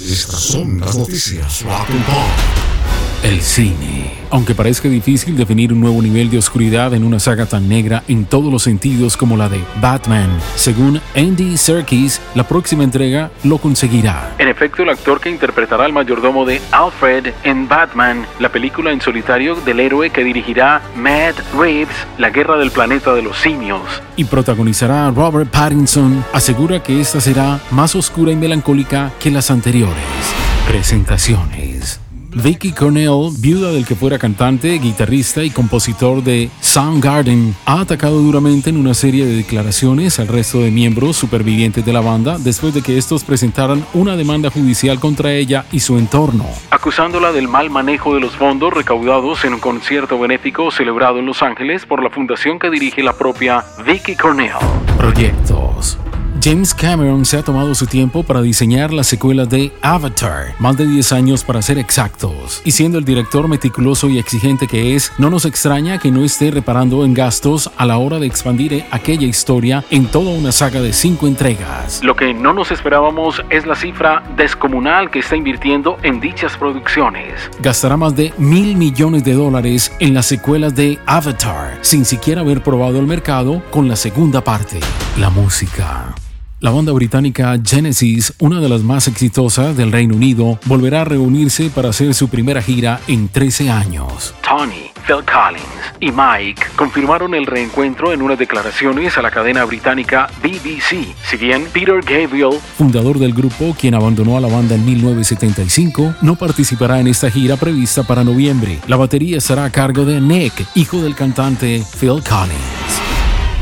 Estas son las noticias Rock and Pop. El cine. Aunque parezca difícil definir un nuevo nivel de oscuridad en una saga tan negra en todos los sentidos como la de Batman, según Andy Serkis, la próxima entrega lo conseguirá. En efecto, el actor que interpretará al mayordomo de Alfred en Batman, la película en solitario del héroe que dirigirá Matt Reeves, La Guerra del Planeta de los Simios, y protagonizará a Robert Pattinson, asegura que esta será más oscura y melancólica que las anteriores. Presentaciones. Vicky Cornell, viuda del que fuera cantante, guitarrista y compositor de Soundgarden, ha atacado duramente en una serie de declaraciones al resto de miembros supervivientes de la banda después de que estos presentaran una demanda judicial contra ella y su entorno, acusándola del mal manejo de los fondos recaudados en un concierto benéfico celebrado en Los Ángeles por la fundación que dirige la propia Vicky Cornell. Proyectos. James Cameron se ha tomado su tiempo para diseñar la secuela de Avatar, más de 10 años para ser exactos. Y siendo el director meticuloso y exigente que es, no nos extraña que no esté reparando en gastos a la hora de expandir aquella historia en toda una saga de 5 entregas. Lo que no nos esperábamos es la cifra descomunal que está invirtiendo en dichas producciones. Gastará más de mil millones de dólares en las secuelas de Avatar, sin siquiera haber probado el mercado con la segunda parte. La música. La banda británica Genesis, una de las más exitosas del Reino Unido, volverá a reunirse para hacer su primera gira en 13 años. Tony, Phil Collins y Mike confirmaron el reencuentro en unas declaraciones a la cadena británica BBC. Si bien Peter Gabriel, fundador del grupo, quien abandonó a la banda en 1975, no participará en esta gira prevista para noviembre. La batería estará a cargo de Nick, hijo del cantante Phil Collins.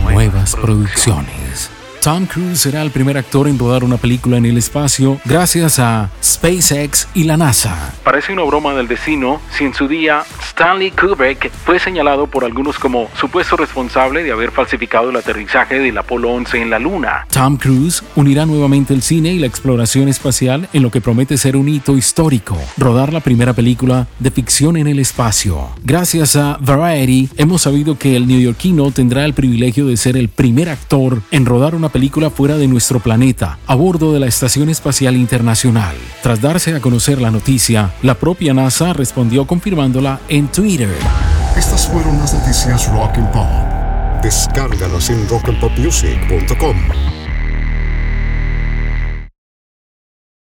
Nuevas producciones. Tom Cruise será el primer actor en rodar una película en el espacio gracias a SpaceX y la NASA. Parece una broma del destino si en su día Stanley Kubrick fue señalado por algunos como supuesto responsable de haber falsificado el aterrizaje del Apolo 11 en la Luna. Tom Cruise unirá nuevamente el cine y la exploración espacial en lo que promete ser un hito histórico, rodar la primera película de ficción en el espacio. Gracias a Variety hemos sabido que el neoyorquino tendrá el privilegio de ser el primer actor en rodar una película fuera de nuestro planeta, a bordo de la Estación Espacial Internacional. Tras darse a conocer la noticia, la propia NASA respondió confirmándola en Twitter. Estas fueron las noticias Rock and Pop. Descárgalas en rockandpopmusic.com.